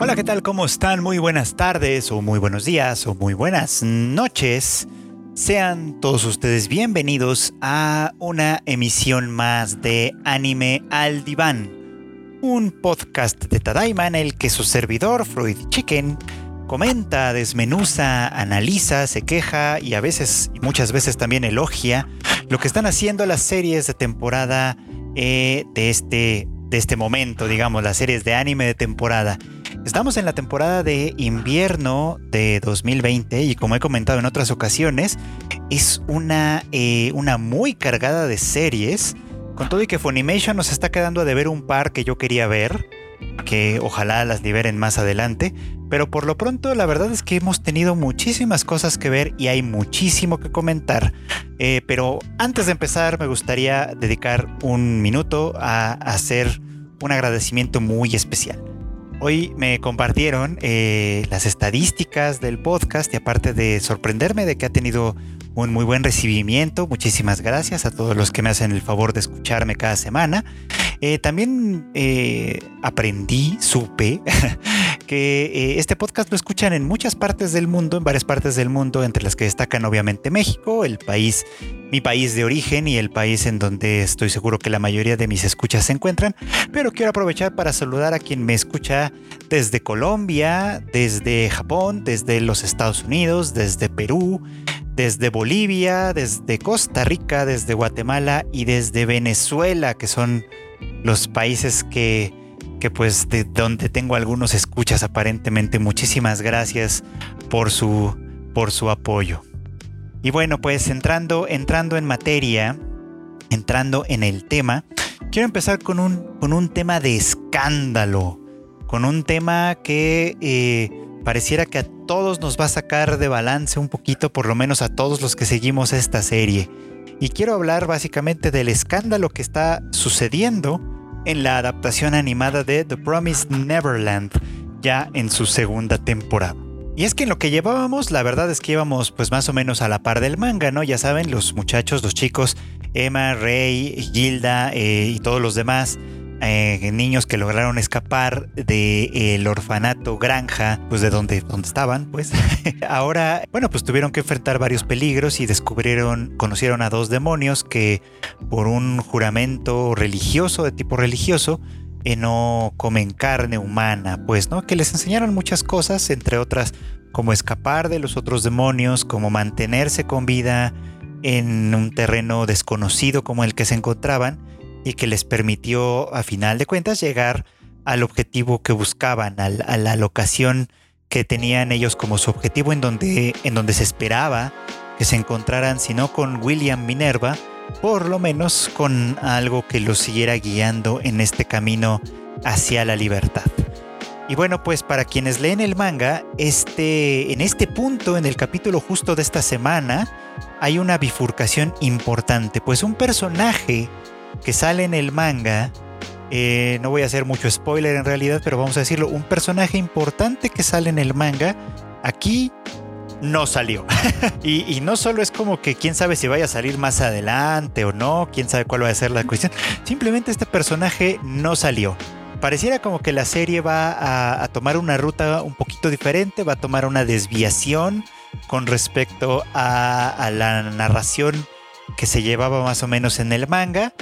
Hola, ¿qué tal? ¿Cómo están? Muy buenas tardes o muy buenos días o muy buenas noches. Sean todos ustedes bienvenidos a una emisión más de Anime al Diván, un podcast de Tadaima en el que su servidor, Freud Chicken, comenta, desmenuza, analiza, se queja y a veces, y muchas veces también elogia lo que están haciendo las series de temporada eh, de, este, de este momento, digamos, las series de anime de temporada. Estamos en la temporada de invierno de 2020 y como he comentado en otras ocasiones, es una, eh, una muy cargada de series. Con todo y que Funimation nos está quedando a deber un par que yo quería ver, que ojalá las liberen más adelante, pero por lo pronto la verdad es que hemos tenido muchísimas cosas que ver y hay muchísimo que comentar. Eh, pero antes de empezar me gustaría dedicar un minuto a hacer un agradecimiento muy especial. Hoy me compartieron eh, las estadísticas del podcast y aparte de sorprenderme de que ha tenido un muy buen recibimiento, muchísimas gracias a todos los que me hacen el favor de escucharme cada semana. Eh, también eh, aprendí, supe que eh, este podcast lo escuchan en muchas partes del mundo, en varias partes del mundo, entre las que destacan obviamente México, el país, mi país de origen y el país en donde estoy seguro que la mayoría de mis escuchas se encuentran. Pero quiero aprovechar para saludar a quien me escucha desde Colombia, desde Japón, desde los Estados Unidos, desde Perú, desde Bolivia, desde Costa Rica, desde Guatemala y desde Venezuela, que son los países que pues de donde tengo algunos escuchas aparentemente. Muchísimas gracias por su, por su apoyo. Y bueno, pues entrando, entrando en materia, entrando en el tema, quiero empezar con un, con un tema de escándalo, con un tema que eh, pareciera que a todos nos va a sacar de balance un poquito, por lo menos a todos los que seguimos esta serie. Y quiero hablar básicamente del escándalo que está sucediendo en la adaptación animada de The Promised Neverland, ya en su segunda temporada. Y es que en lo que llevábamos, la verdad es que íbamos pues más o menos a la par del manga, ¿no? Ya saben, los muchachos, los chicos, Emma, Rey, Gilda eh, y todos los demás eh, niños que lograron escapar del el orfanato granja, pues de donde, donde estaban, pues ahora, bueno, pues tuvieron que enfrentar varios peligros y descubrieron, conocieron a dos demonios que por un juramento religioso, de tipo religioso, eh, no comen carne humana, pues, ¿no? Que les enseñaron muchas cosas, entre otras, como escapar de los otros demonios, como mantenerse con vida en un terreno desconocido como el que se encontraban y que les permitió a final de cuentas llegar al objetivo que buscaban, a la locación que tenían ellos como su objetivo en donde, en donde se esperaba que se encontraran, si no con William Minerva, por lo menos con algo que los siguiera guiando en este camino hacia la libertad. Y bueno, pues para quienes leen el manga, este, en este punto, en el capítulo justo de esta semana, hay una bifurcación importante, pues un personaje que sale en el manga, eh, no voy a hacer mucho spoiler en realidad, pero vamos a decirlo, un personaje importante que sale en el manga, aquí no salió. y, no solo es como que quién sabe si vaya a salir más adelante o no, quién sabe cuál va a ser la cuestión, simplemente este personaje no salió. Pareciera como que la serie va a, tomar una ruta un poquito diferente, va a tomar una desviación con respecto a, a la narración que se llevaba más o menos en el manga.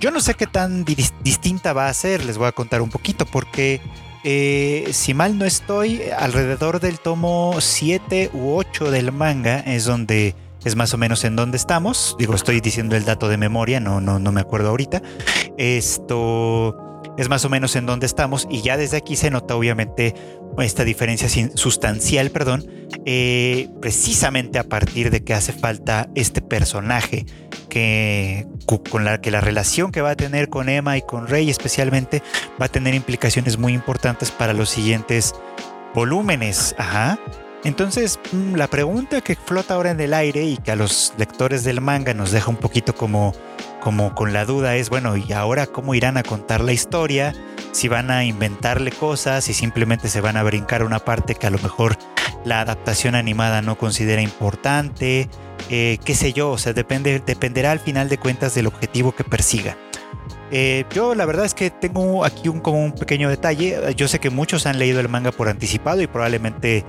Yo no sé qué tan distinta va a ser, les voy a contar un poquito, porque eh, si mal no estoy, alrededor del tomo 7 u 8 del manga es donde es más o menos en donde estamos. Digo, estoy diciendo el dato de memoria, no, no, no me acuerdo ahorita. Esto es más o menos en donde estamos y ya desde aquí se nota obviamente esta diferencia sustancial, perdón, eh, precisamente a partir de que hace falta este personaje que con la que la relación que va a tener con Emma y con Rey especialmente va a tener implicaciones muy importantes para los siguientes volúmenes. Ajá. Entonces, mm, la pregunta que flota ahora en el aire y que a los lectores del manga nos deja un poquito como, como con la duda es, bueno, ¿y ahora cómo irán a contar la historia? Si van a inventarle cosas, si simplemente se van a brincar una parte que a lo mejor la adaptación animada no considera importante, eh, qué sé yo, o sea, depende, dependerá al final de cuentas del objetivo que persiga. Eh, yo la verdad es que tengo aquí un, como un pequeño detalle. Yo sé que muchos han leído el manga por anticipado y probablemente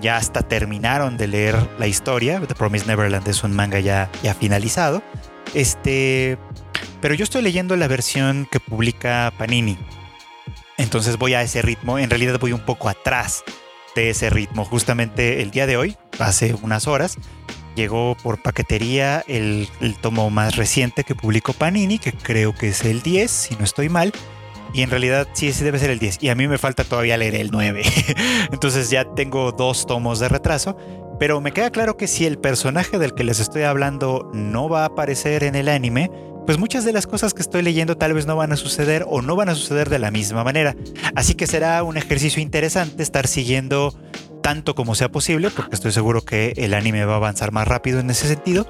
ya hasta terminaron de leer la historia. The Promised Neverland es un manga ya, ya finalizado. Este, pero yo estoy leyendo la versión que publica Panini. Entonces voy a ese ritmo. En realidad voy un poco atrás de ese ritmo. Justamente el día de hoy, hace unas horas, llegó por paquetería el, tomo más reciente que publicó Panini, que creo que es el 10, si no estoy mal. Y en realidad sí, sí debe ser el 10. Y a mí me falta todavía leer el 9. Entonces ya tengo dos tomos de retraso. Pero me queda claro que si el personaje del que les estoy hablando no va a aparecer en el anime, pues muchas de las cosas que estoy leyendo tal vez no van a suceder o no van a suceder de la misma manera. Así que será un ejercicio interesante estar siguiendo tanto como sea posible, porque estoy seguro que el anime va a avanzar más rápido en ese sentido,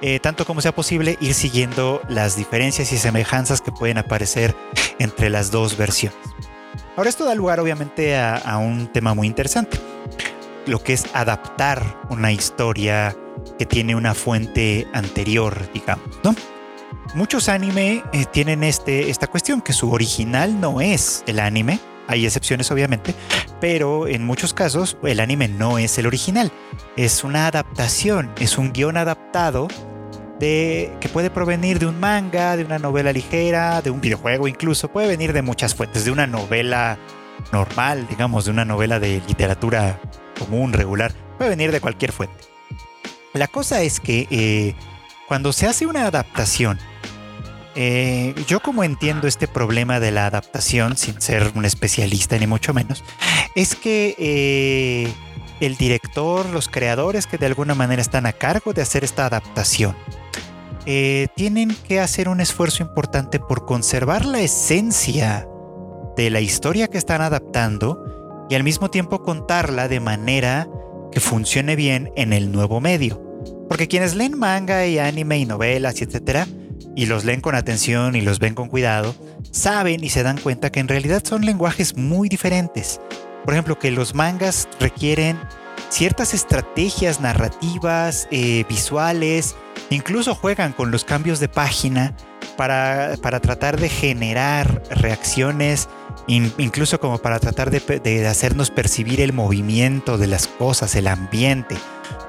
eh, tanto como sea posible ir siguiendo las diferencias y semejanzas que pueden aparecer entre las dos versiones. Ahora esto da lugar obviamente a, a un tema muy interesante, lo que es adaptar una historia que tiene una fuente anterior, digamos, ¿no? Muchos anime eh, tienen este, esta cuestión que su original no es el anime, hay excepciones obviamente, pero en muchos casos el anime no es el original, es una adaptación, es un guion adaptado de, que puede provenir de un manga, de una novela ligera, de un videojuego incluso, puede venir de muchas fuentes, de una novela normal, digamos, de una novela de literatura común, regular, puede venir de cualquier fuente. La cosa es que eh, cuando se hace una adaptación, eh, yo como entiendo este problema de la adaptación, sin ser un especialista ni mucho menos, es que eh, el director, los creadores que de alguna manera están a cargo de hacer esta adaptación, tienen que hacer un esfuerzo importante por conservar la esencia de la historia que están adaptando y al mismo tiempo contarla de manera que funcione bien en el nuevo medio. Porque quienes leen manga y anime y novelas y etcétera, y los leen con atención y los ven con cuidado, saben y se dan cuenta que en realidad son lenguajes muy diferentes. Por ejemplo, que los mangas requieren ciertas estrategias narrativas, eh, visuales, incluso juegan con los cambios de página para, para tratar de generar reacciones, incluso como para tratar de, hacernos percibir el movimiento de las cosas, el ambiente.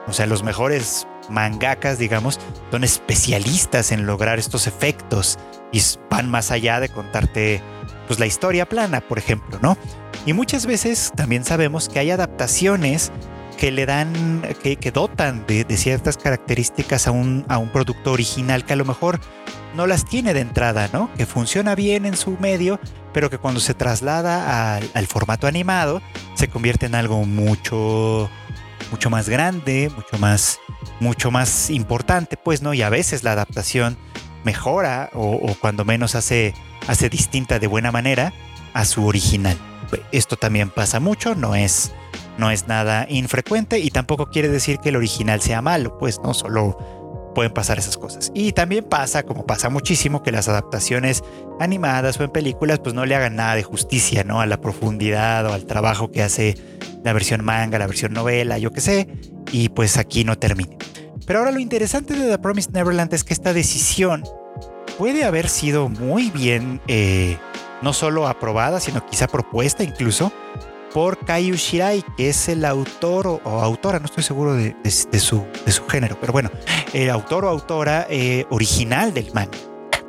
O sea, los mejores mangakas, digamos, son especialistas en lograr estos efectos y van más allá de contarte pues la historia plana, por ejemplo, ¿no? Y muchas veces también sabemos que hay adaptaciones que le dan, que, dotan de, ciertas características a un, a un producto original que a lo mejor no las tiene de entrada, ¿no? Que funciona bien en su medio, pero que cuando se traslada al, al formato animado se convierte en algo mucho, mucho más grande, mucho más mucho más importante, pues, ¿no? Y a veces la adaptación mejora o, cuando menos hace, hace distinta de buena manera a su original. Esto también pasa mucho, no es, no es nada infrecuente y tampoco quiere decir que el original sea malo, pues no solo pueden pasar esas cosas. Y también pasa, como pasa muchísimo, que las adaptaciones animadas o en películas pues no le hagan nada de justicia, ¿no? A la profundidad o al trabajo que hace la versión manga, la versión novela, yo qué sé, y pues aquí no termine. Pero ahora lo interesante de The Promised Neverland es que esta decisión puede haber sido muy bien, eh, no solo aprobada, sino quizá propuesta incluso por Kaiju Shirai, que es el autor o, autora, no estoy seguro de, su, de, su, género, pero bueno, el autor o autora eh, original del manga.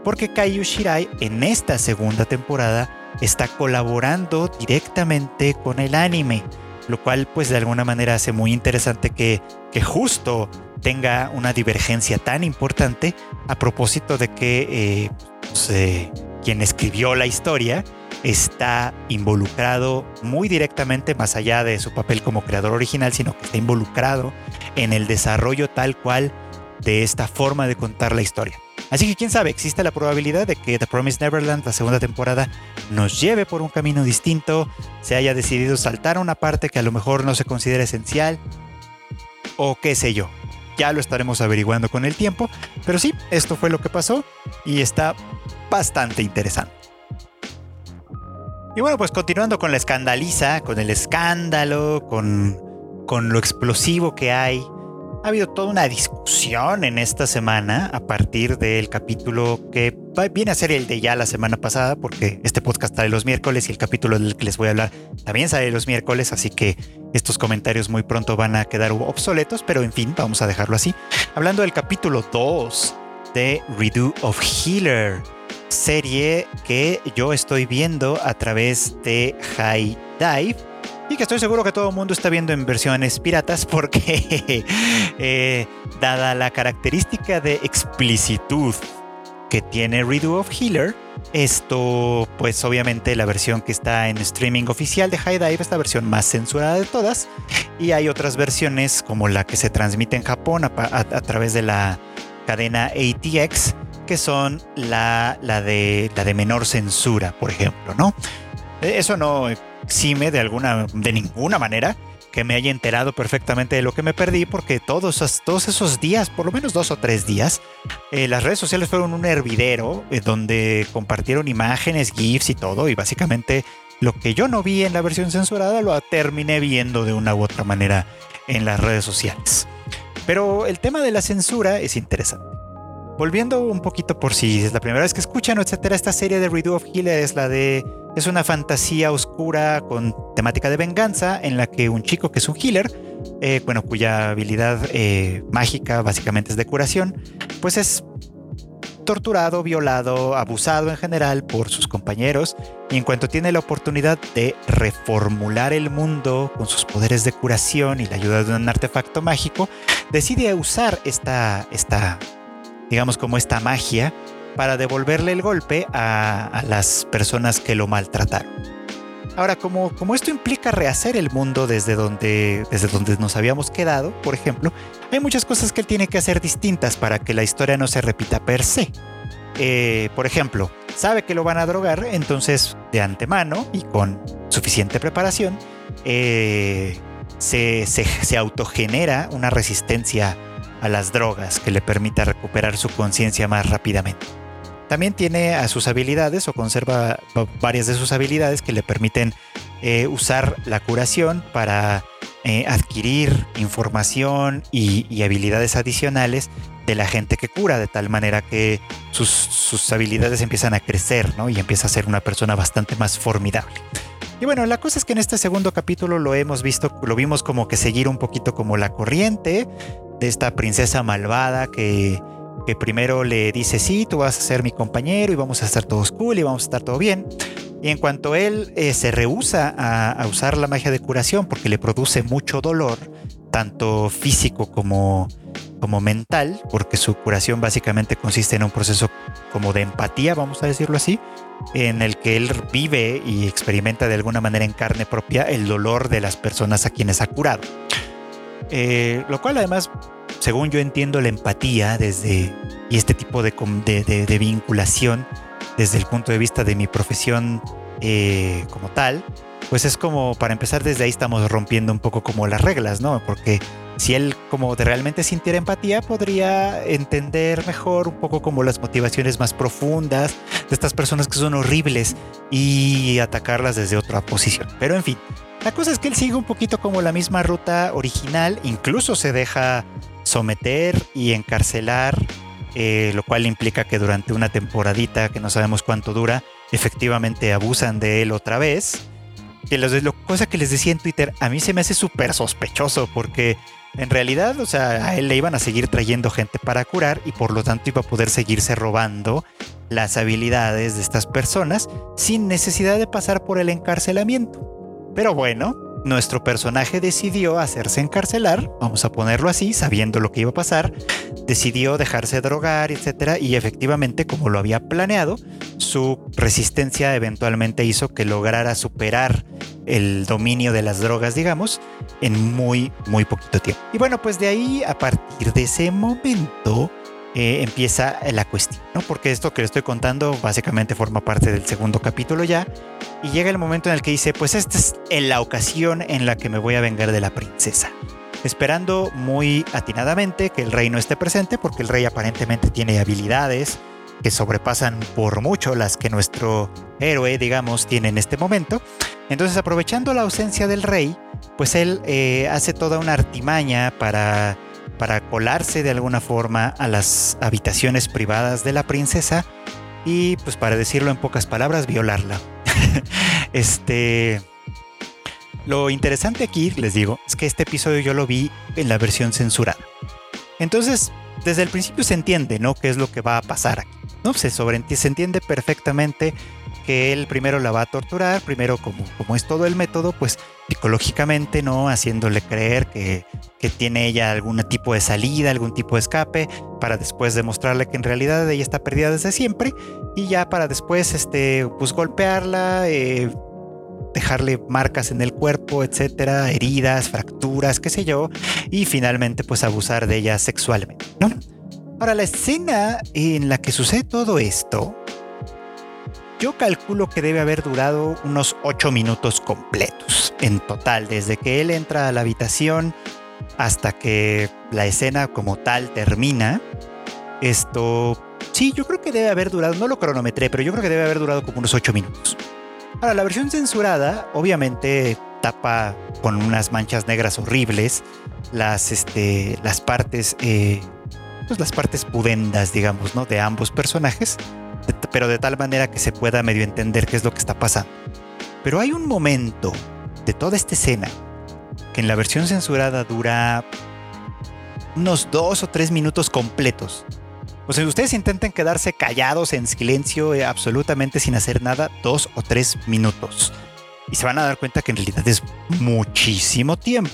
Porque Kaiju Shirai en esta segunda temporada está colaborando directamente con el anime lo cual pues de alguna manera hace muy interesante que, que justo tenga una divergencia tan importante a propósito de que eh, pues, eh, quien escribió la historia está involucrado muy directamente, más allá de su papel como creador original, sino que está involucrado en el desarrollo tal cual de esta forma de contar la historia. Así que quién sabe, existe la probabilidad de que The Promised Neverland, la segunda temporada, nos lleve por un camino distinto, se haya decidido saltar una parte que a lo mejor no se considera esencial, o qué sé yo. Ya lo estaremos averiguando con el tiempo, pero sí, esto fue lo que pasó y está bastante interesante. Y bueno, pues continuando con la escandaliza, con el escándalo, con, con lo explosivo que hay Ha habido toda una discusión en esta semana a partir del capítulo que viene a ser el de ya la semana pasada, porque este podcast sale los miércoles y el capítulo del que les voy a hablar también sale los miércoles, así que estos comentarios muy pronto van a quedar obsoletos, pero en fin, vamos a dejarlo así. Hablando del capítulo 2 de Redo of Healer, serie que yo estoy viendo a través de High Dive y que estoy seguro que todo el mundo está viendo en versiones piratas porque eh, dada la característica de explicitud que tiene Redo of Healer, esto pues obviamente la versión que está en streaming oficial de High Dive es la versión más censurada de todas y hay otras versiones como la que se transmite en Japón a, través de la cadena ATX que son la, de, la de menor censura, por ejemplo, ¿no? Eso no exime de alguna, de ninguna manera que me haya enterado perfectamente de lo que me perdí, porque todos esos, todos esos días, por lo menos dos o tres días, eh, las redes sociales fueron un hervidero eh, donde compartieron imágenes, GIFs y todo, y básicamente lo que yo no vi en la versión censurada lo terminé viendo de una u otra manera en las redes sociales. Pero el tema de la censura es interesante. Volviendo un poquito por si es la primera vez que escuchan, etcétera, esta serie de Redo of Healer es la de es una fantasía oscura con temática de venganza en la que un chico que es un healer, eh, bueno, cuya habilidad eh, mágica básicamente es de curación, pues es torturado, violado, abusado en general por sus compañeros y en cuanto tiene la oportunidad de reformular el mundo con sus poderes de curación y la ayuda de un artefacto mágico, decide usar esta, esta digamos como esta magia para devolverle el golpe a, las personas que lo maltrataron. Ahora, como, como esto implica rehacer el mundo desde donde, desde donde nos habíamos quedado, por ejemplo, hay muchas cosas que él tiene que hacer distintas para que la historia no se repita per se. Eh, por ejemplo, sabe que lo van a drogar, entonces de antemano y con suficiente preparación, eh, se, se, se autogenera una resistencia a las drogas que le permita recuperar su conciencia más rápidamente. También tiene a sus habilidades o conserva varias de sus habilidades que le permiten eh, usar la curación para eh, adquirir información y, habilidades adicionales de la gente que cura, de tal manera que sus, habilidades empiezan a crecer ¿no? y empieza a ser una persona bastante más formidable. Y bueno, la cosa es que en este segundo capítulo lo hemos visto, lo vimos como que seguir un poquito como la corriente de esta princesa malvada que primero le dice, sí, tú vas a ser mi compañero y vamos a estar todos cool y vamos a estar todo bien. Y en cuanto él eh, se rehúsa a, usar la magia de curación porque le produce mucho dolor, tanto físico como, como mental, porque su curación básicamente consiste en un proceso como de empatía, vamos a decirlo así, en el que él vive y experimenta de alguna manera en carne propia el dolor de las personas a quienes ha curado. Eh, lo cual además según yo entiendo la empatía desde y este tipo de, de, vinculación desde el punto de vista de mi profesión eh, como tal, pues es como para empezar desde ahí estamos rompiendo un poco como las reglas, ¿no? Porque si él como de realmente sintiera empatía, podría entender mejor un poco como las motivaciones más profundas de estas personas que son horribles y atacarlas desde otra posición. Pero en fin, la cosa es que él sigue un poquito como la misma ruta original, incluso se deja someter y encarcelar, eh, lo cual implica que durante una temporadita, que no sabemos cuánto dura, efectivamente abusan de él otra vez. Que lo, cosa que les decía en Twitter, a mí se me hace súper sospechoso porque en realidad, o sea, a él le iban a seguir trayendo gente para curar y por lo tanto iba a poder seguirse robando las habilidades de estas personas sin necesidad de pasar por el encarcelamiento. Pero bueno, nuestro personaje decidió hacerse encarcelar, vamos a ponerlo así, sabiendo lo que iba a pasar, decidió dejarse drogar, etcétera, y efectivamente, como lo había planeado, su resistencia eventualmente hizo que lograra superar el dominio de las drogas, digamos, en muy, muy poquito tiempo. Y bueno, pues de ahí, a partir de ese momento, eh, empieza la cuestión, ¿no? Porque esto que le estoy contando básicamente forma parte del segundo capítulo ya, y llega el momento en el que dice, pues esta es la ocasión en la que me voy a vengar de la princesa. Esperando muy atinadamente que el rey no esté presente, porque el rey aparentemente tiene habilidades que sobrepasan por mucho las que nuestro héroe, digamos, tiene en este momento. Entonces, aprovechando la ausencia del rey, pues él eh, hace toda una artimaña para para colarse de alguna forma a las habitaciones privadas de la princesa y pues para decirlo en pocas palabras, violarla. este... Lo interesante aquí, les digo, es que este episodio yo lo vi en la versión censurada. Entonces, desde el principio se entiende, ¿no? ¿Qué es lo que va a pasar aquí? ¿No? Se, se entiende perfectamente que él primero la va a torturar, primero como, como es todo el método, pues psicológicamente, ¿no? Haciéndole creer que, que, tiene ella algún tipo de salida, algún tipo de escape, para después demostrarle que en realidad ella está perdida desde siempre, y ya para después, este, pues golpearla, eh, dejarle marcas en el cuerpo, etcétera, heridas, fracturas, qué sé yo, y finalmente pues abusar de ella sexualmente, ¿no? Ahora, la escena en la que sucede todo esto yo calculo que debe haber durado unos 8 minutos completos en total, desde que él entra a la habitación hasta que la escena como tal termina. Esto, sí, yo creo que debe haber durado, no lo cronometré, pero yo creo que debe haber durado como unos 8 minutos. Ahora, la versión censurada obviamente tapa con unas manchas negras horribles las, este, las partes, eh, pues las partes pudendas, digamos, ¿no? De ambos personajes pero de tal manera que se pueda medio entender qué es lo que está pasando. Pero hay un momento de toda esta escena que en la versión censurada dura unos dos o tres minutos completos. O sea, ustedes intenten quedarse callados en silencio, eh, absolutamente sin hacer nada, dos o tres minutos. Y se van a dar cuenta que en realidad es muchísimo tiempo.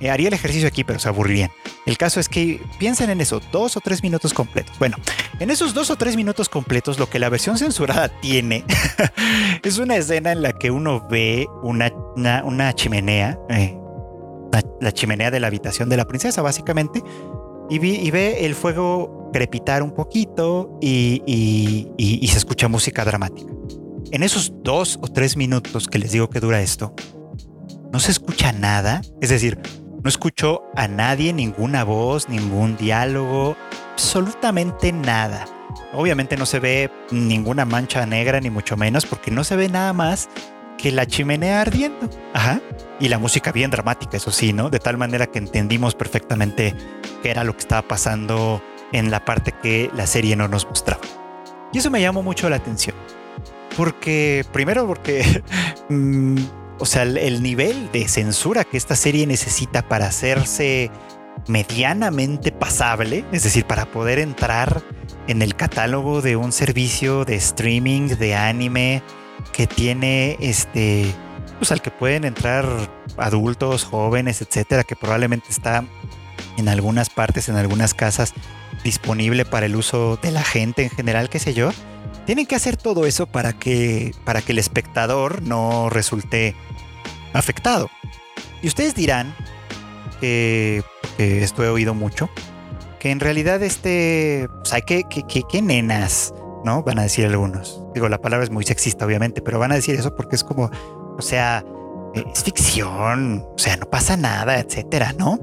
Eh, haría el ejercicio aquí, pero se aburrirían. El caso es que piensen en eso, dos o tres minutos completos. Bueno, en esos dos o tres minutos completos, lo que la versión censurada tiene es una escena en la que uno ve una, una, chimenea, eh, la, chimenea de la habitación de la princesa, básicamente, y, ve el fuego crepitar un poquito y se escucha música dramática. En esos dos o tres minutos que les digo que dura esto, no se escucha nada, es decir, no escucho a nadie, ninguna voz, ningún diálogo, absolutamente nada. Obviamente no se ve ninguna mancha negra, ni mucho menos, porque no se ve nada más que la chimenea ardiendo. Ajá. Y la música bien dramática, eso sí, ¿no? De tal manera que entendimos perfectamente qué era lo que estaba pasando en la parte que la serie no nos mostraba. Y eso me llamó mucho la atención. Porque, primero porque mm, o sea, el, nivel de censura que esta serie necesita para hacerse medianamente pasable, es decir, para poder entrar en el catálogo de un servicio de streaming de anime que tiene este, pues al que pueden entrar adultos, jóvenes, etcétera, que probablemente está en algunas partes, en algunas casas disponible para el uso de la gente en general, qué sé yo. Tienen que hacer todo eso para que, para que el espectador no resulte afectado. Y ustedes dirán, que, esto he oído mucho, que en realidad este, pues hay que, que, que, nenas, ¿no? Van a decir algunos. Digo, la palabra es muy sexista, obviamente, pero van a decir eso porque es como, o sea, es ficción, o sea, no pasa nada, etcétera, ¿no?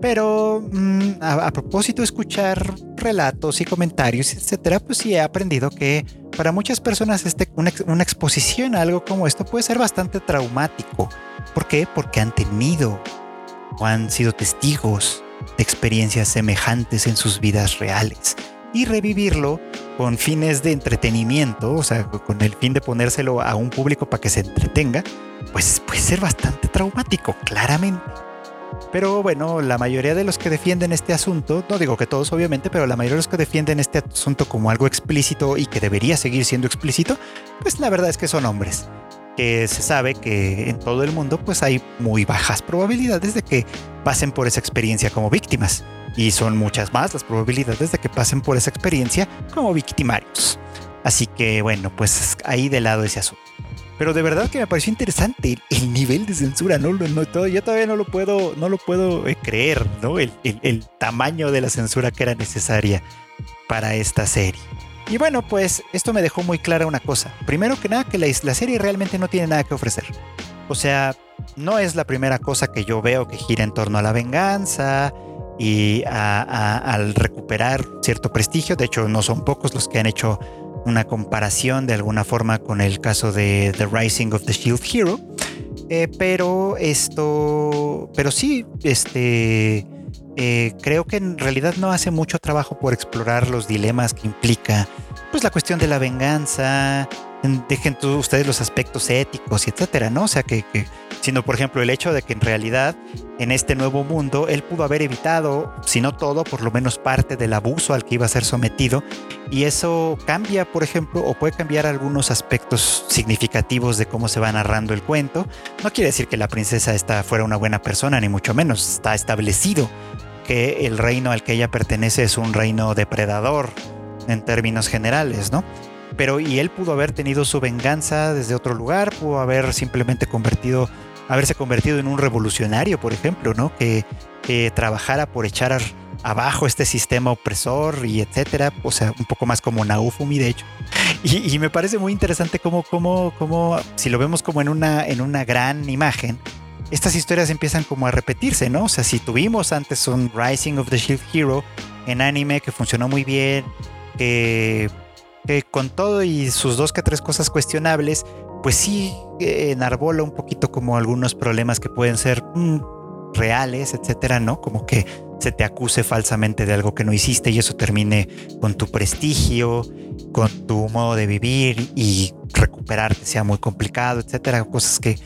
Pero mm, a, propósito de escuchar relatos y comentarios, etcétera, pues sí he aprendido que para muchas personas este, una, una, exposición a algo como esto puede ser bastante traumático. ¿Por qué? Porque han tenido o han sido testigos de experiencias semejantes en sus vidas reales. Y revivirlo con fines de entretenimiento, o sea, con el fin de ponérselo a un público para que se entretenga, pues puede ser bastante traumático, claramente. Pero bueno, la mayoría de los que defienden este asunto, no digo que todos obviamente, pero la mayoría de los que defienden este asunto como algo explícito y que debería seguir siendo explícito, pues la verdad es que son hombres. Que se sabe que en todo el mundo pues hay muy bajas probabilidades de que pasen por esa experiencia como víctimas. Y son muchas más las probabilidades de que pasen por esa experiencia como victimarios. Así que bueno, pues ahí de lado ese asunto. Pero de verdad que me pareció interesante el, nivel de censura, ¿no? no todo, yo todavía no lo puedo, no lo puedo eh, creer, ¿no? El, tamaño de la censura que era necesaria para esta serie. Y bueno, pues esto me dejó muy clara una cosa. Primero que nada, que la, la serie realmente no tiene nada que ofrecer. O sea, no es la primera cosa que yo veo que gira en torno a la venganza y al recuperar cierto prestigio. De hecho, no son pocos los que han hecho una comparación de alguna forma con el caso de The Rising of the Shield Hero. Eh, pero esto, pero sí, este, eh, creo que en realidad no hace mucho trabajo por explorar los dilemas que implica pues la cuestión de la venganza, dejen ustedes los aspectos éticos y etcétera, ¿no? O sea, que, sino por ejemplo el hecho de que en realidad en este nuevo mundo él pudo haber evitado, si no todo, por lo menos parte del abuso al que iba a ser sometido y eso cambia, por ejemplo, o puede cambiar algunos aspectos significativos de cómo se va narrando el cuento. No quiere decir que la princesa esta fuera una buena persona, ni mucho menos, está establecido que el reino al que ella pertenece es un reino depredador en términos generales, ¿no? Pero y él pudo haber tenido su venganza desde otro lugar, pudo haber simplemente convertido, haberse convertido en un revolucionario, por ejemplo, ¿no? Que, trabajara por echar abajo este sistema opresor y etcétera, o sea, un poco más como Naufumi de hecho. Y, me parece muy interesante cómo, cómo, cómo, si lo vemos como en una, en una gran imagen, estas historias empiezan como a repetirse, ¿no? O sea, si tuvimos antes un Rising of the Shield Hero en anime que funcionó muy bien, que que con todo y sus dos que tres cosas cuestionables, pues sí eh, enarbola un poquito como algunos problemas que pueden ser mm, reales, etcétera, ¿no? Como que se te acuse falsamente de algo que no hiciste y eso termine con tu prestigio, con tu modo de vivir y recuperarte sea muy complicado, etcétera. Cosas que,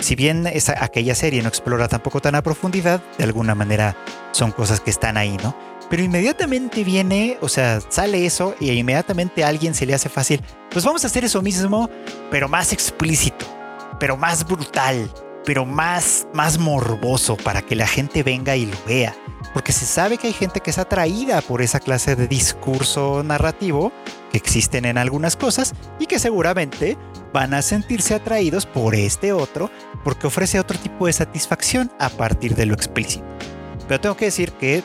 si bien esa, aquella serie no explora tampoco tan a profundidad, de alguna manera son cosas que están ahí, ¿no? Pero inmediatamente viene, o sea, sale eso y inmediatamente a alguien se le hace fácil. Pues vamos a hacer eso mismo, pero más explícito, pero más brutal, pero más, más morboso para que la gente venga y lo vea. Porque se sabe que hay gente que es atraída por esa clase de discurso narrativo que existen en algunas cosas y que seguramente van a sentirse atraídos por este otro porque ofrece otro tipo de satisfacción a partir de lo explícito. Pero tengo que decir que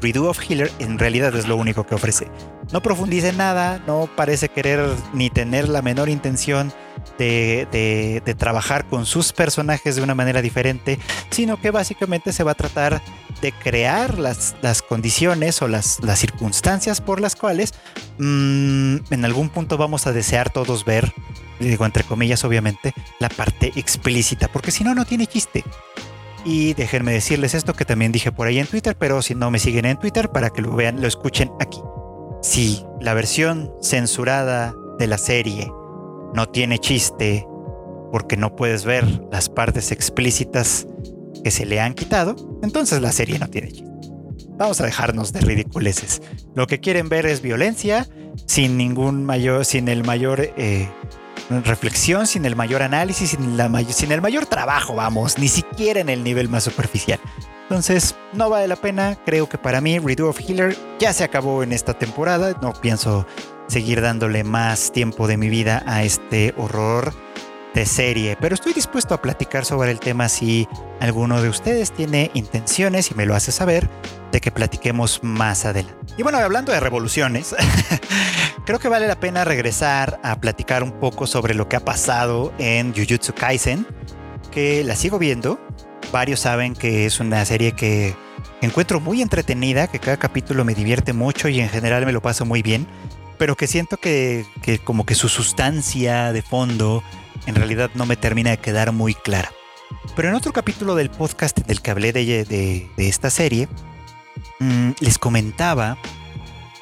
Redo of Healer en realidad es lo único que ofrece. No profundiza en nada, no parece querer ni tener la menor intención de, trabajar con sus personajes de una manera diferente, sino que básicamente se va a tratar de crear las, condiciones o las, circunstancias por las cuales mm, en algún punto vamos a desear todos ver, digo entre comillas obviamente, la parte explícita, porque si no, no tiene chiste. Y déjenme decirles esto que también dije por ahí en Twitter, pero si no me siguen en Twitter para que lo vean, lo escuchen aquí. Si la versión censurada de la serie no tiene chiste porque no puedes ver las partes explícitas que se le han quitado, entonces la serie no tiene chiste. Vamos a dejarnos de ridiculeces. Lo que quieren ver es violencia sin ningún mayor, sin el mayor eh, reflexión, sin el mayor análisis, sin, la sin el mayor trabajo, vamos, ni siquiera en el nivel más superficial. Entonces, no vale la pena. Creo que para mí, Redo of Healer ya se acabó en esta temporada. No pienso seguir dándole más tiempo de mi vida a este horror de serie, pero estoy dispuesto a platicar sobre el tema si alguno de ustedes tiene intenciones y me lo hace saber de que platiquemos más adelante. Y bueno, hablando de revoluciones, creo que vale la pena regresar a platicar un poco sobre lo que ha pasado en Jujutsu Kaisen, que la sigo viendo. Varios saben que es una serie que encuentro muy entretenida, que cada capítulo me divierte mucho y en general me lo paso muy bien, pero que siento que, que como que su sustancia de fondo en realidad no me termina de quedar muy clara. Pero en otro capítulo del podcast del que hablé de, esta serie, mm, les comentaba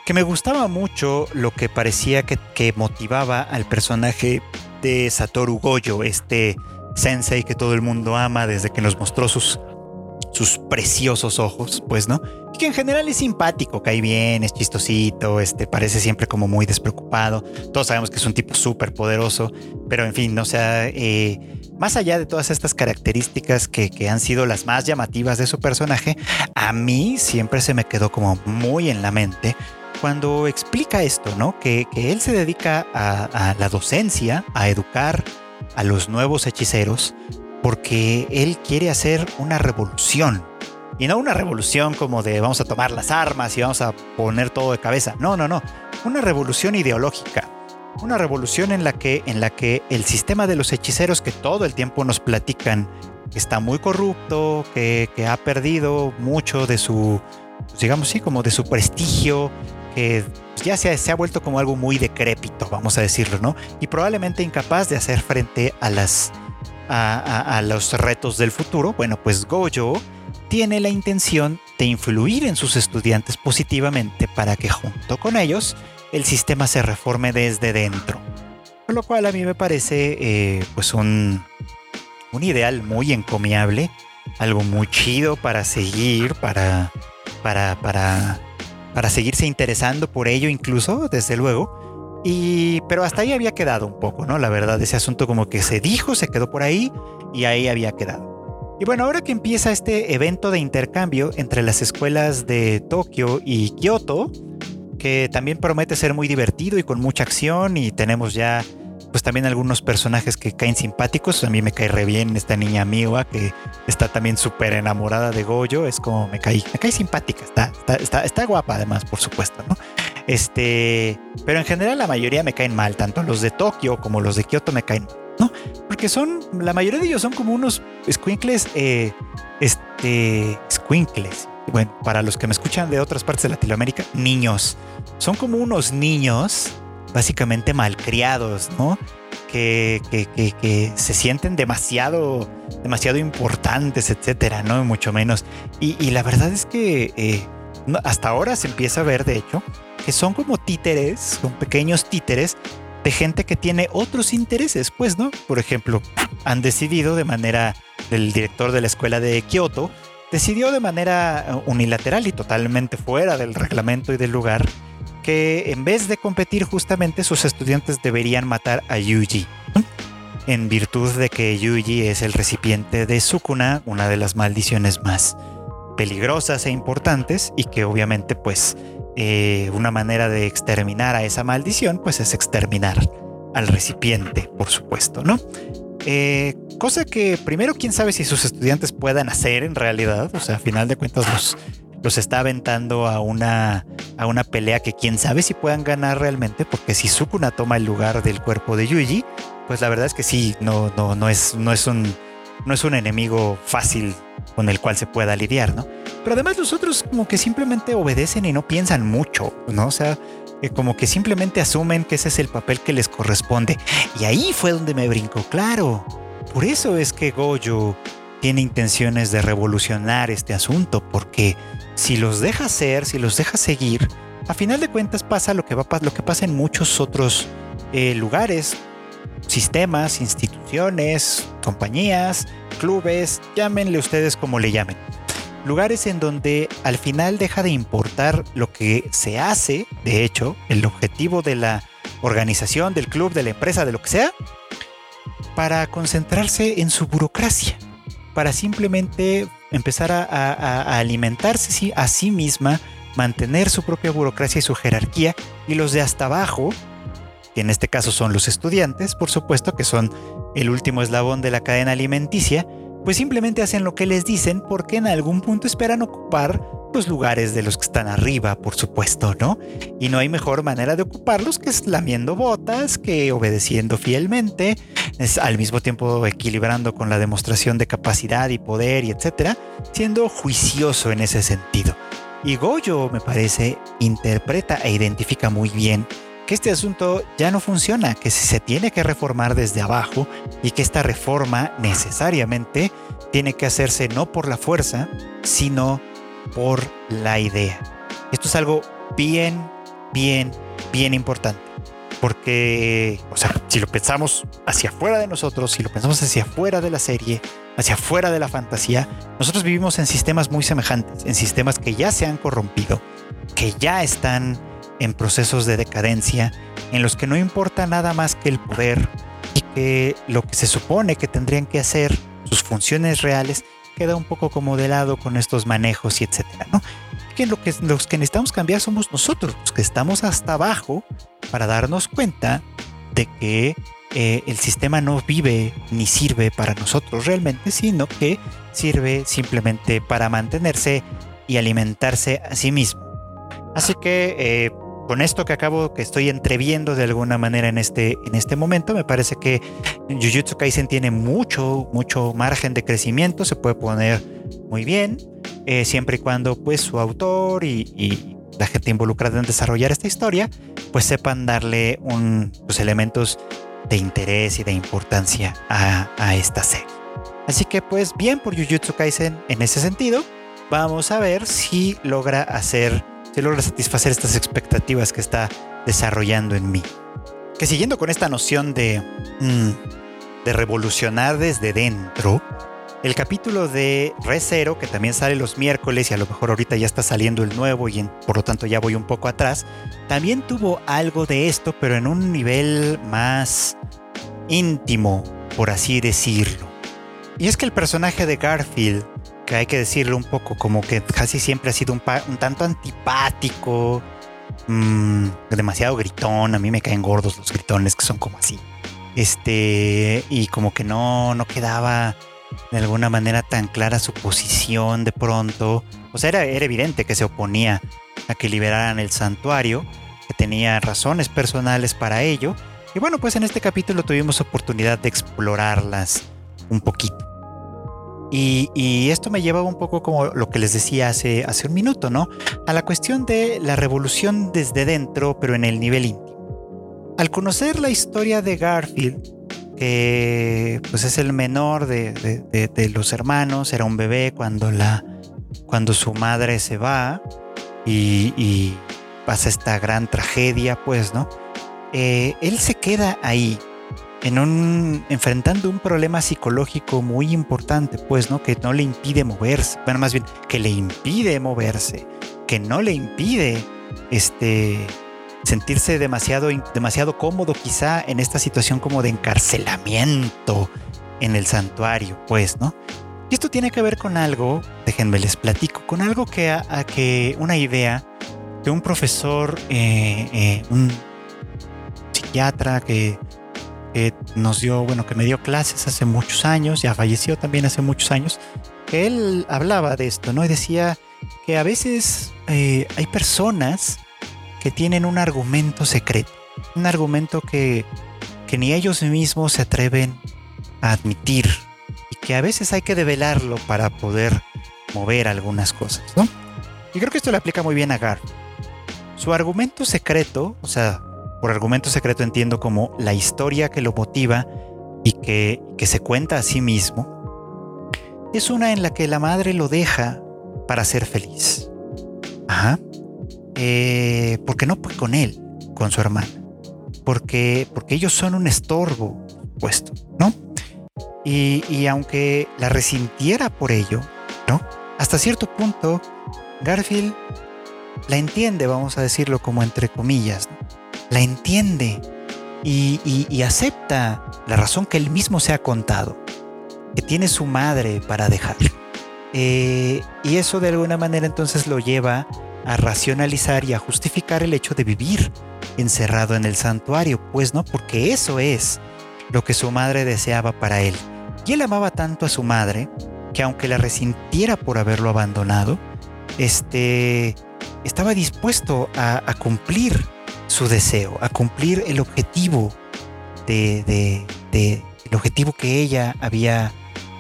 que me gustaba mucho lo que parecía que, que, motivaba al personaje de Satoru Goyo, este sensei que todo el mundo ama desde que nos mostró sus sus preciosos ojos, pues, ¿no? Y que en general es simpático, cae bien, es chistosito, este, parece siempre como muy despreocupado. Todos sabemos que es un tipo súper poderoso, pero en fin, o sea, eh, más allá de todas estas características que, han sido las más llamativas de su personaje, a mí siempre se me quedó como muy en la mente cuando explica esto, ¿no? Que, él se dedica a la docencia, a educar a los nuevos hechiceros, porque él quiere hacer una revolución. Y no una revolución como de vamos a tomar las armas y vamos a poner todo de cabeza. No, no, no. Una revolución ideológica. Una revolución en la que, en la que el sistema de los hechiceros que todo el tiempo nos platican que está muy corrupto, que, ha perdido mucho de su, digamos así, como de su prestigio, que ya se ha vuelto como algo muy decrépito, vamos a decirlo, ¿no? Y probablemente incapaz de hacer frente a los retos del futuro, bueno, pues Gojo tiene la intención de influir en sus estudiantes positivamente para que junto con ellos el sistema se reforme desde dentro. Lo cual a mí me parece eh, pues un, un ideal muy encomiable, algo muy chido para seguir, para, para, para, para seguirse interesando por ello incluso, desde luego. Y, pero hasta ahí había quedado un poco, ¿no? La verdad, ese asunto como que se dijo, se quedó por ahí y ahí había quedado. Y bueno, ahora que empieza este evento de intercambio entre las escuelas de Tokio y Kioto, que también promete ser muy divertido y con mucha acción y tenemos ya pues también algunos personajes que caen simpáticos. A mí me cae re bien esta niña Miwa que está también súper enamorada de Goyo. Es como me cae, me cae simpática. Está, está, está, guapa además, por supuesto, ¿no? Este, pero en general la mayoría me caen mal, tanto los de Tokio como los de Kioto me caen ¿no? Porque son, la mayoría de ellos son como unos squinkles, eh, este, squinkles. Bueno, para los que me escuchan de otras partes de Latinoamérica, niños. Son como unos niños básicamente malcriados, ¿no? Que, que, se sienten demasiado, demasiado importantes, etcétera, ¿no? Mucho menos. Y, la verdad es que eh, hasta ahora se empieza a ver, de hecho, que son como títeres, son pequeños títeres de gente que tiene otros intereses, pues, ¿no? Por ejemplo, han decidido de manera, el director de la escuela de Kioto, decidió de manera unilateral y totalmente fuera del reglamento y del lugar que en vez de competir justamente sus estudiantes deberían matar a Yuji. En virtud de que Yuji es el recipiente de Sukuna, una de las maldiciones más peligrosas e importantes y que obviamente pues eh, una manera de exterminar a esa maldición pues es exterminar al recipiente, por supuesto, ¿no? Eh, cosa que primero quién sabe si sus estudiantes puedan hacer en realidad, o sea, a final de cuentas los los está aventando a una, a una pelea que quién sabe si puedan ganar realmente, porque si Sukuna toma el lugar del cuerpo de Yuji, pues la verdad es que sí, no, no, no, es, no, es, un, no es un enemigo fácil con el cual se pueda lidiar, ¿no? Pero además los otros como que simplemente obedecen y no piensan mucho, ¿no? O sea, eh, como que simplemente asumen que ese es el papel que les corresponde. Y ahí fue donde me brincó, claro. Por eso es que Gojo tiene intenciones de revolucionar este asunto, porque si los deja ser, si los deja seguir, a final de cuentas pasa lo que, va, lo que pasa en muchos otros eh, lugares, sistemas, instituciones, compañías, clubes, llámenle ustedes como le llamen. Lugares en donde al final deja de importar lo que se hace, de hecho, el objetivo de la organización, del club, de la empresa, de lo que sea, para concentrarse en su burocracia, para simplemente empezar a, alimentarse a sí misma, mantener su propia burocracia y su jerarquía, y los de hasta abajo, que en este caso son los estudiantes, por supuesto, que son el último eslabón de la cadena alimenticia, pues simplemente hacen lo que les dicen porque en algún punto esperan ocupar los lugares de los que están arriba, por supuesto, ¿no? Y no hay mejor manera de ocuparlos que es lamiendo botas, que obedeciendo fielmente, es al mismo tiempo equilibrando con la demostración de capacidad y poder y etcétera, siendo juicioso en ese sentido. Y Goyo, me parece, interpreta e identifica muy bien que este asunto ya no funciona, que se tiene que reformar desde abajo y que esta reforma necesariamente tiene que hacerse no por la fuerza, sino por la idea. Esto es algo bien, bien, bien importante. Porque, o sea, si lo pensamos hacia afuera de nosotros, si lo pensamos hacia afuera de la serie, hacia afuera de la fantasía, nosotros vivimos en sistemas muy semejantes, en sistemas que ya se han corrompido, que ya están en procesos de decadencia, en los que no importa nada más que el poder y que lo que se supone que tendrían que hacer, sus funciones reales, queda un poco como de lado con estos manejos y etcétera, ¿no? Que, lo que los que necesitamos cambiar somos nosotros, los que estamos hasta abajo, para darnos cuenta de que eh, el sistema no vive ni sirve para nosotros realmente, sino que sirve simplemente para mantenerse y alimentarse a sí mismo. Así que eh, con esto que acabo, que estoy entreviendo de alguna manera en este, en este momento, me parece que Jujutsu Kaisen tiene mucho, mucho margen de crecimiento, se puede poner muy bien, eh, siempre y cuando pues su autor y, la gente involucrada en desarrollar esta historia, pues sepan darle un, pues, elementos de interés y de importancia a, esta serie. Así que pues bien por Jujutsu Kaisen en ese sentido. vamos a ver si logra hacer, si logra satisfacer estas expectativas que está desarrollando en mí. Que siguiendo con esta noción de, mm, de revolucionar desde dentro, el capítulo de Recero, que también sale los miércoles y a lo mejor ahorita ya está saliendo el nuevo y por lo tanto ya voy un poco atrás, también tuvo algo de esto, pero en un nivel más íntimo, por así decirlo. Y es que el personaje de Garfield, que hay que decirlo un poco como que casi siempre ha sido un, tanto antipático, mm, demasiado gritón, a mí me caen gordos los gritones que son como así. Este, y como que no, no quedaba de alguna manera tan clara su posición de pronto. O sea, era, era evidente que se oponía a que liberaran el santuario, que tenía razones personales para ello. Y bueno, pues en este capítulo tuvimos oportunidad de explorarlas un poquito. Y, esto me lleva un poco como lo que les decía hace, hace un minuto, ¿no? A la cuestión de la revolución desde dentro, pero en el nivel íntimo. Al conocer la historia de Garfield, que pues es el menor de, los hermanos, era un bebé cuando, la, cuando su madre se va y, pasa esta gran tragedia, pues, ¿no? Eh, él se queda ahí, en un, enfrentando un problema psicológico muy importante, pues, ¿no? Que no le impide moverse, bueno, más bien, que le impide moverse, que no le impide, este, sentirse demasiado, demasiado cómodo quizá en esta situación como de encarcelamiento en el santuario, pues, ¿no? Y esto tiene que ver con algo, déjenme les platico, con algo que, a, que una idea de un profesor, eh, eh, un psiquiatra que, nos dio, bueno, que me dio clases hace muchos años, ya falleció también hace muchos años, que él hablaba de esto, ¿no? Y decía que a veces eh, hay personas que tienen un argumento secreto, un argumento que, que ni ellos mismos se atreven a admitir y que a veces hay que develarlo para poder mover algunas cosas, ¿no? Y creo que esto le aplica muy bien a Gar. Su argumento secreto, o sea, por argumento secreto entiendo como la historia que lo motiva y que, que se cuenta a sí mismo, es una en la que la madre lo deja para ser feliz. Ajá. Eh, porque no con él, con su hermana, porque, porque ellos son un estorbo puesto, ¿no? Y, aunque la resintiera por ello, ¿no? Hasta cierto punto, Garfield la entiende, vamos a decirlo como entre comillas, la entiende y, acepta la razón que él mismo se ha contado, que tiene su madre para dejar. Eh, y eso de alguna manera entonces lo lleva a racionalizar y a justificar el hecho de vivir encerrado en el santuario, pues no, porque eso es lo que su madre deseaba para él. Y él amaba tanto a su madre que aunque la resintiera por haberlo abandonado, este, estaba dispuesto a, cumplir su deseo, a cumplir el objetivo de, el objetivo que ella había,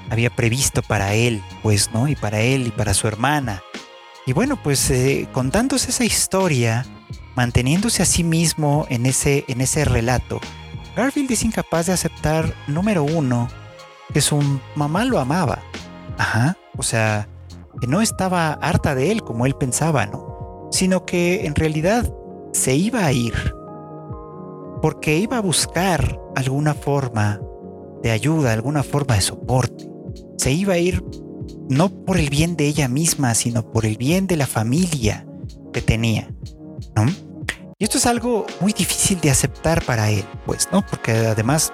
había previsto para él, pues, ¿no? Y para él y para su hermana. Y bueno, pues eh, contándose esa historia, manteniéndose a sí mismo en ese, en ese relato, Garfield es incapaz de aceptar, número uno, que su mamá lo amaba. Ajá. O sea, que no estaba harta de él como él pensaba, ¿no? Sino que en realidad se iba a ir. Porque iba a buscar alguna forma de ayuda, alguna forma de soporte. Se iba a ir no por el bien de ella misma, sino por el bien de la familia que tenía. Y esto es algo muy difícil de aceptar para él, pues, ¿no? Porque además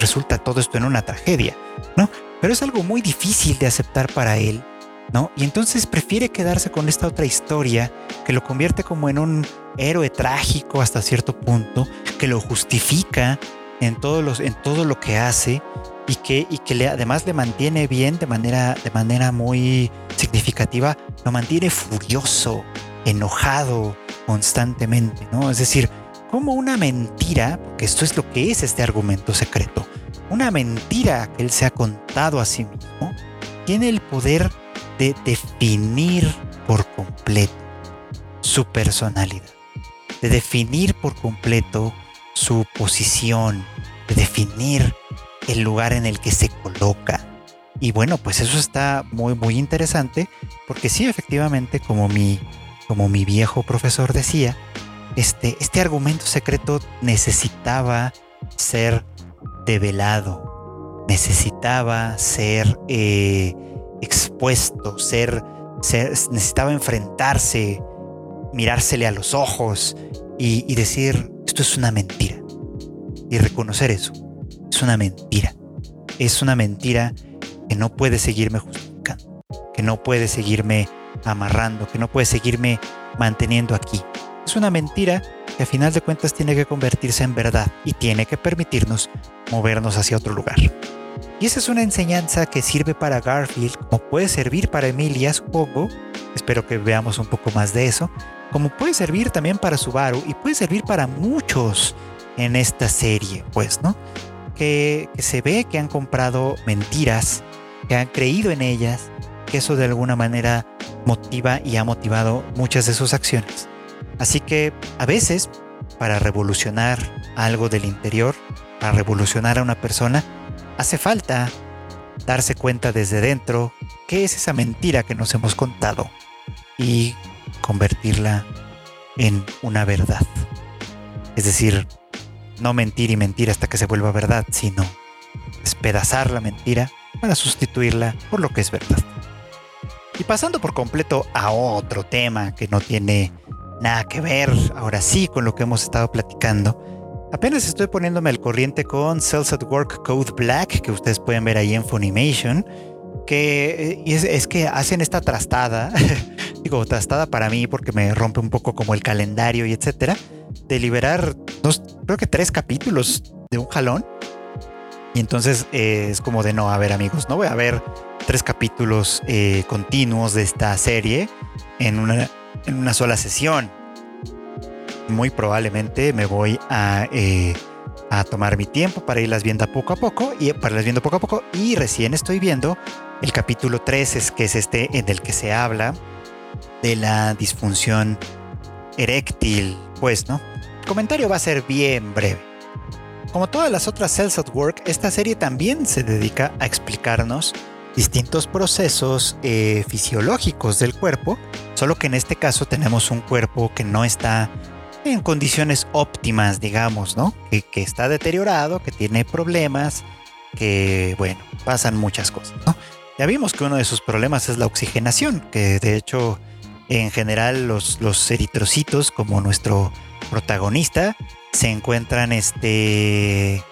resulta todo esto en una tragedia, ¿no? Pero es algo muy difícil de aceptar para él, ¿no? Y entonces prefiere quedarse con esta otra historia que lo convierte como en un héroe trágico hasta cierto punto, que lo justifica en, todos los, en todo lo que hace y que, y que le, además le mantiene bien de manera, de manera muy significativa, lo mantiene furioso, enojado constantemente, ¿no? Es decir, como una mentira, porque esto es lo que es este argumento secreto, una mentira que él se ha contado a sí mismo, tiene el poder de definir por completo su personalidad, de definir por completo su posición, de definir el lugar en el que se coloca, y bueno, pues eso está muy, muy interesante, porque sí, efectivamente, como mi, como mi viejo profesor decía, este, este argumento secreto necesitaba ser develado, necesitaba ser eh, expuesto, ser, ser, necesitaba enfrentarse, mirársele a los ojos y, y decir, esto es una mentira. Y reconocer eso, es una mentira. Es una mentira que no puede seguirme justificando, que no puede seguirme amarrando, que no puede seguirme manteniendo aquí. Es una mentira que a final de cuentas tiene que convertirse en verdad y tiene que permitirnos movernos hacia otro lugar. Y esa es una enseñanza que sirve para Garfield, como puede servir para Emilia, supongo. Espero que veamos un poco más de eso. Como puede servir también para Subaru y puede servir para muchos en esta serie, pues, ¿no? Que, que se ve que han comprado mentiras que han creído en ellas, que eso de alguna manera motiva y ha motivado muchas de sus acciones. Así que a veces, para revolucionar algo del interior, para revolucionar a una persona, hace falta darse cuenta desde dentro qué es esa mentira que nos hemos contado y convertirla en una verdad. Es decir, no mentir y mentir hasta que se vuelva verdad, sino despedazar la mentira para sustituirla por lo que es verdad. Y pasando por completo a otro tema que no tiene nada que ver, ahora sí, con lo que hemos estado platicando, apenas estoy poniéndome al corriente con Cells at Work Code Black, que ustedes pueden ver ahí en Funimation, que eh, es, que hacen esta trastada, digo trastada para mí porque me rompe un poco como el calendario y etcétera, de liberar dos, creo que tres capítulos de un jalón y entonces eh, es como de no, a ver amigos, no voy a ver tres capítulos eh, continuos de esta serie en una, en una sola sesión. Muy probablemente me voy a, eh, a tomar mi tiempo para irlas viendo poco a poco y para irlas viendo poco a poco. Y recién estoy viendo el capítulo 3, es, que es este en el que se habla de la disfunción eréctil. Pues, ¿no? El comentario va a ser bien breve. Como todas las otras Cells at Work, esta serie también se dedica a explicarnos distintos procesos eh, fisiológicos del cuerpo, solo que en este caso tenemos un cuerpo que no está en condiciones óptimas, digamos, ¿no? Que, está deteriorado, que tiene problemas, que, bueno, pasan muchas cosas, ¿no? Ya vimos que uno de sus problemas es la oxigenación, que de hecho en general los, los eritrocitos, como nuestro protagonista, se encuentran este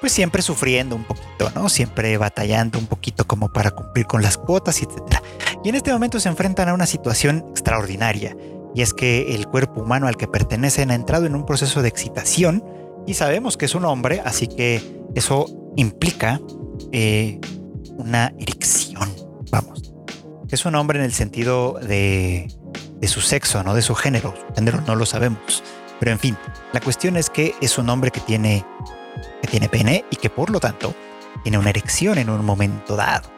pues siempre sufriendo un poquito, ¿no? Siempre batallando un poquito como para cumplir con las cuotas, etc. Y en este momento se enfrentan a una situación extraordinaria, y es que el cuerpo humano al que pertenecen ha entrado en un proceso de excitación, y sabemos que es un hombre, así que eso implica eh, una erección, vamos. Es un hombre en el sentido de, de su sexo, no de su género. Su género no lo sabemos. Pero en fin, la cuestión es que es un hombre que tiene, que tiene pene y que por lo tanto tiene una erección en un momento dado.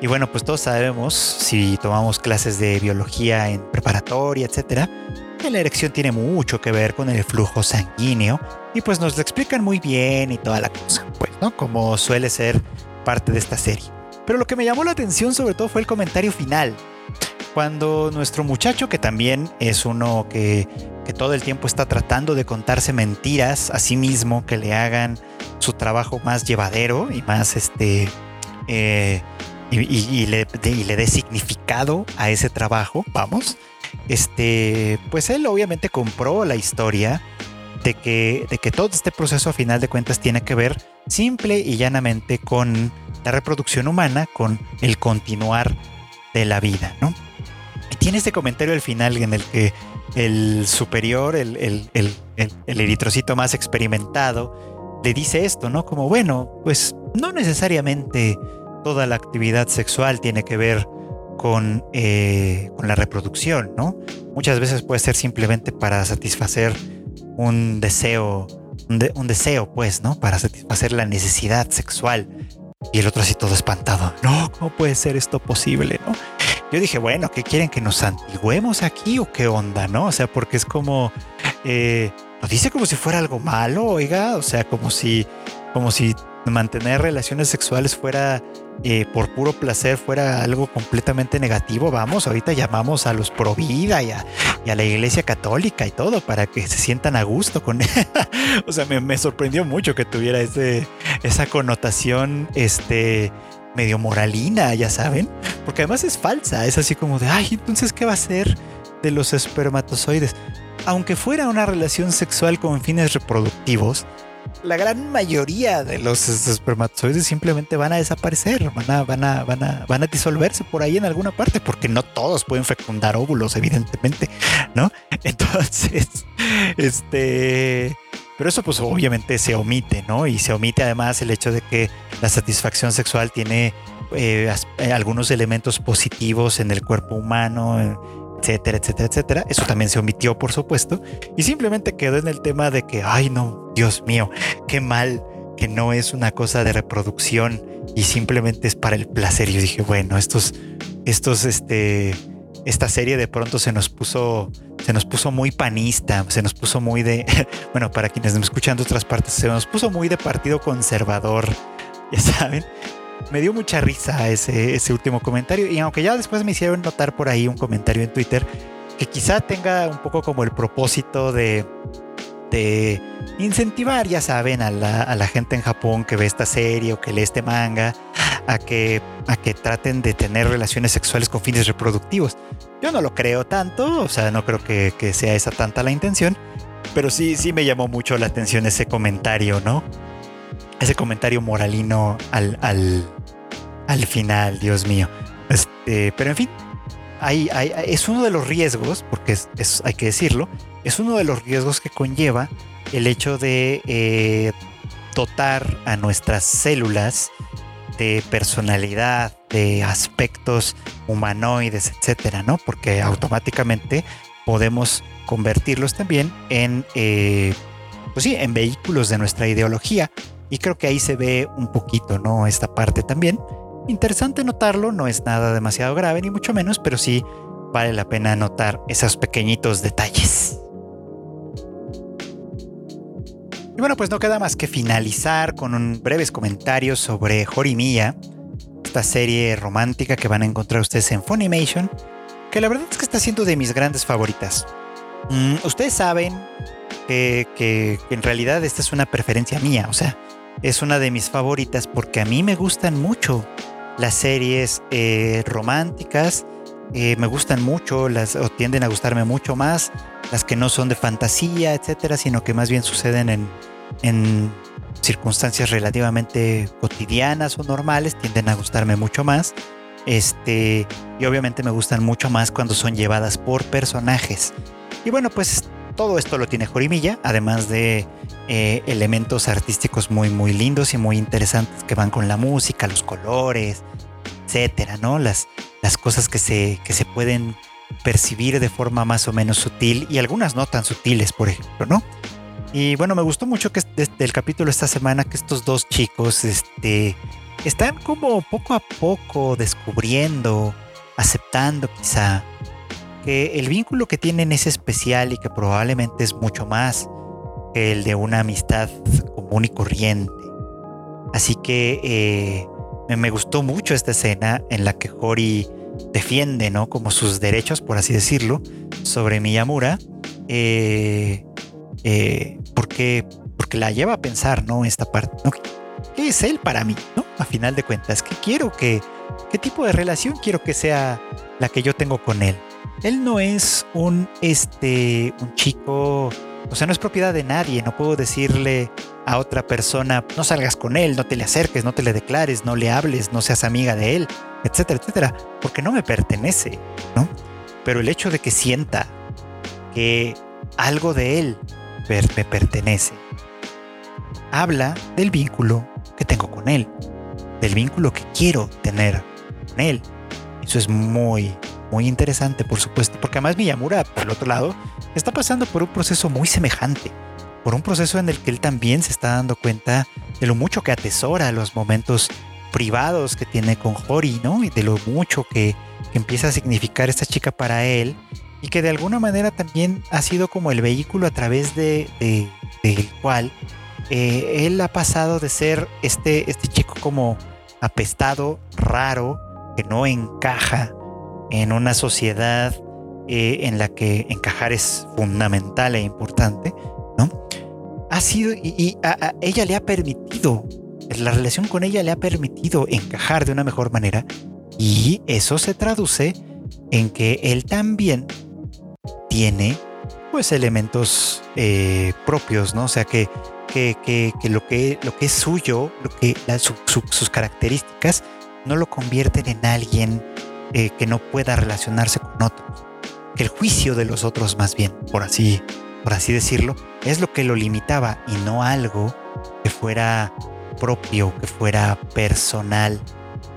Y bueno, pues todos sabemos, si tomamos clases de biología en preparatoria, etcétera, que la erección tiene mucho que ver con el flujo sanguíneo y pues nos lo explican muy bien y toda la cosa, pues, ¿no? Como suele ser parte de esta serie. Pero lo que me llamó la atención sobre todo fue el comentario final, cuando nuestro muchacho, que también es uno que, todo el tiempo está tratando de contarse mentiras a sí mismo, que le hagan su trabajo más llevadero y más este... Eh, y, le, dé significado a ese trabajo, vamos, este, pues él obviamente compró la historia de que, de que todo este proceso a final de cuentas tiene que ver simple y llanamente con la reproducción humana, con el continuar de la vida, ¿no? tiene este comentario al final en el que el superior, el, el, eritrocito más experimentado, le dice esto, ¿no? Como, bueno, pues no necesariamente toda la actividad sexual tiene que ver con, eh, con la reproducción, ¿no? Muchas veces puede ser simplemente para satisfacer un deseo, un deseo, pues, ¿no? Para satisfacer la necesidad sexual. Y el otro así todo espantado. No, ¿cómo puede ser esto posible, no? Yo dije, bueno, ¿qué quieren que nos antigüemos aquí o qué onda, no? O sea, porque es como, eh, lo dice como si fuera algo malo, oiga, o sea, como si, como si mantener relaciones sexuales fuera eh, por puro placer fuera algo completamente negativo, vamos, ahorita llamamos a los pro vida y a, la iglesia católica y todo para que se sientan a gusto con o sea, me, sorprendió mucho que tuviera ese, esa connotación, este, medio moralina, ya saben, porque además es falsa, es así como de, ay, entonces, ¿qué va a ser de los espermatozoides? Aunque fuera una relación sexual con fines reproductivos, la gran mayoría de los espermatozoides simplemente van a desaparecer, van a, van a, van a, van a disolverse por ahí en alguna parte, porque no todos pueden fecundar óvulos, evidentemente, ¿no? Entonces, este, pero eso pues obviamente se omite, ¿no? Y se omite además el hecho de que la satisfacción sexual tiene eh, eh, algunos elementos positivos en el cuerpo humano, etcétera, etcétera, etcétera. Eso también se omitió, por supuesto, y simplemente quedó en el tema de que, ay no, Dios mío, qué mal que no es una cosa de reproducción y simplemente es para el placer. Yo dije, bueno, estos, estos, este, esta serie de pronto se nos puso, se nos puso muy panista, se nos puso muy de, bueno, para quienes me escuchan de otras partes, se nos puso muy de partido conservador, ya saben me dio mucha risa ese, ese último comentario. Y aunque ya después me hicieron notar por ahí un comentario en Twitter que quizá tenga un poco como el propósito de, de incentivar, ya saben, a la, a la, gente en Japón que ve esta serie o que lee este manga, a que, a que traten de tener relaciones sexuales con fines reproductivos. Yo no lo creo tanto, o sea, no creo que, que sea esa tanta la intención, pero sí, sí me llamó mucho la atención ese comentario, ¿no? Ese comentario moralino al, al, final, Dios mío. Este, pero en fin, es uno de los riesgos, porque es, hay que decirlo, es uno de los riesgos que conlleva el hecho de eh, dotar a nuestras células de personalidad, de aspectos humanoides, etcétera, ¿no? Porque automáticamente podemos convertirlos también en, eh, pues sí, en vehículos de nuestra ideología y creo que ahí se ve un poquito, ¿no? Esta parte también. Interesante notarlo, no es nada demasiado grave, ni mucho menos, pero sí vale la pena notar esos pequeñitos detalles. Y bueno, pues no queda más que finalizar con un breves comentarios sobre Horimiya, esta serie romántica que van a encontrar ustedes en Funimation, que la verdad es que está siendo de mis grandes favoritas. Mm, ustedes saben que, que, en realidad esta es una preferencia mía, o sea, es una de mis favoritas porque a mí me gustan mucho las series eh, románticas. Eh, me gustan mucho, las, o tienden a gustarme mucho más las que no son de fantasía, etcétera, sino que más bien suceden en, en circunstancias relativamente cotidianas o normales, tienden a gustarme mucho más. Este, y obviamente me gustan mucho más cuando son llevadas por personajes. Y bueno, pues todo esto lo tiene Jorimilla, además de eh, elementos artísticos muy, muy lindos y muy interesantes que van con la música, los colores, etcétera, ¿no? Las, las cosas que se, que se pueden percibir de forma más o menos sutil y algunas no tan sutiles, por ejemplo, ¿no? Y bueno, me gustó mucho que desde el capítulo esta semana que estos dos chicos este, están como poco a poco descubriendo, aceptando quizá que el vínculo que tienen es especial y que probablemente es mucho más que el de una amistad común y corriente. Así que eh, me gustó mucho esta escena en la que Hori defiende, ¿no? Como sus derechos, por así decirlo, sobre Miyamura. Eh, eh, porque, porque la lleva a pensar, ¿no? Esta parte, ¿no? ¿Qué es él para mí, ¿no? A final de cuentas, ¿qué quiero que, qué tipo de relación quiero que sea la que yo tengo con él? Él no es un, este, un chico, o sea, no es propiedad de nadie, no puedo decirle a otra persona, no salgas con él, no te le acerques, no te le declares, no le hables, no seas amiga de él, etcétera, etcétera, porque no me pertenece, ¿no? Pero el hecho de que sienta que algo de él me pertenece, habla del vínculo que tengo con él, del vínculo que quiero tener con él. Eso es muy, muy interesante, por supuesto, porque además Miyamura, por el otro lado, está pasando por un proceso muy semejante, por un proceso en el que él también se está dando cuenta de lo mucho que atesora los momentos privados que tiene con Hori, ¿no? Y de lo mucho que, empieza a significar esta chica para él y que de alguna manera también ha sido como el vehículo a través de, del cual eh, él ha pasado de ser este, este chico como apestado, raro, que no encaja en una sociedad eh, en la que encajar es fundamental e importante, ¿no? Ha sido, y, ella le ha permitido, la relación con ella le ha permitido encajar de una mejor manera, y eso se traduce en que él también tiene pues elementos eh, propios, ¿no? O sea que, que, que, lo, que lo que es suyo, lo que sus características no lo convierten en alguien eh, que no pueda relacionarse con otros. El juicio de los otros más bien, por así, por así decirlo, es lo que lo limitaba y no algo que fuera propio, que fuera personal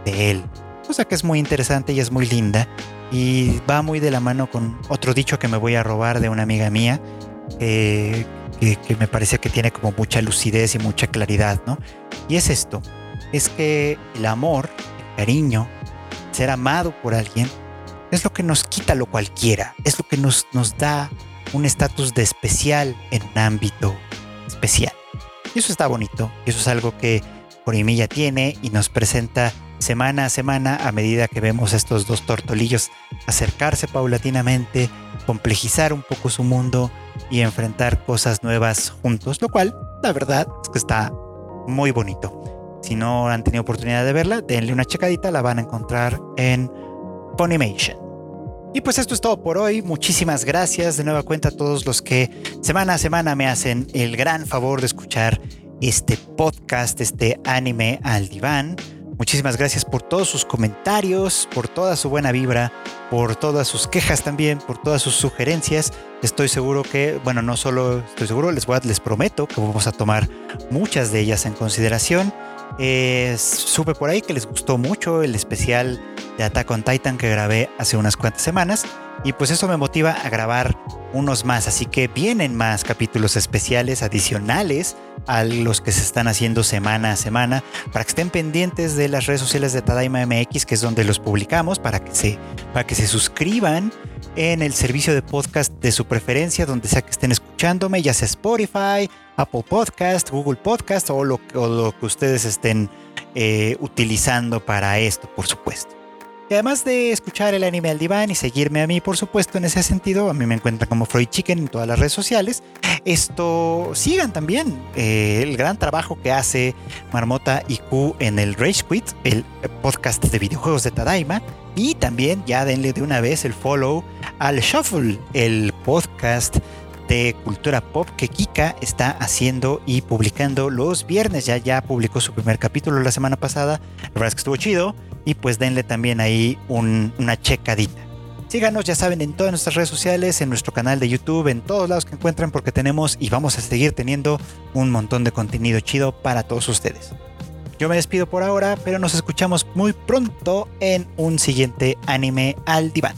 de él. Cosa que es muy interesante y es muy linda y va muy de la mano con otro dicho que me voy a robar de una amiga mía, que, que, me parece que tiene como mucha lucidez y mucha claridad, ¿no? Y es esto, es que el amor, el cariño, ser amado por alguien, es lo que nos quita lo cualquiera, es lo que nos, nos da un estatus de especial en un ámbito especial. Y eso está bonito, y eso es algo que Corimilla tiene y nos presenta semana a semana a medida que vemos estos dos tortolillos acercarse paulatinamente, complejizar un poco su mundo y enfrentar cosas nuevas juntos, lo cual la verdad es que está muy bonito. Si no han tenido oportunidad de verla, denle una checadita, la van a encontrar en Funimation. Y pues esto es todo por hoy. Muchísimas gracias de nueva cuenta a todos los que semana a semana me hacen el gran favor de escuchar este podcast, este anime al diván. Muchísimas gracias por todos sus comentarios, por toda su buena vibra, por todas sus quejas también, por todas sus sugerencias. Estoy seguro que, bueno, no solo estoy seguro, les, prometo que vamos a tomar muchas de ellas en consideración. Supe por ahí que les gustó mucho el especial de Attack on Titan que grabé hace unas cuantas semanas y pues eso me motiva a grabar unos más, así que vienen más capítulos especiales adicionales a los que se están haciendo semana a semana para que estén pendientes de las redes sociales de Tadaima MX, que es donde los publicamos, para que se, para que se suscriban en el servicio de podcast de su preferencia, donde sea que estén escuchándome, ya sea Spotify, Apple Podcast, Google Podcast o lo, lo que ustedes estén eh, utilizando para esto, por supuesto. Y además de escuchar el anime al diván y seguirme a mí, por supuesto, en ese sentido, a mí me encuentran como Freud Chicken en todas las redes sociales. Esto, sigan también eh, el gran trabajo que hace Marmota IQ en el Rage Quit, el podcast de videojuegos de Tadaima. Y también ya denle de una vez el follow al Shuffle, el podcast de cultura pop que Kika está haciendo y publicando los viernes. Ya, ya publicó su primer capítulo la semana pasada. La verdad que estuvo chido y pues denle también ahí una checadita. Síganos, ya saben, en todas nuestras redes sociales, en nuestro canal de YouTube, en todos lados que encuentren, porque tenemos y vamos a seguir teniendo un montón de contenido chido para todos ustedes. Yo me despido por ahora, pero nos escuchamos muy pronto en un siguiente anime al diván.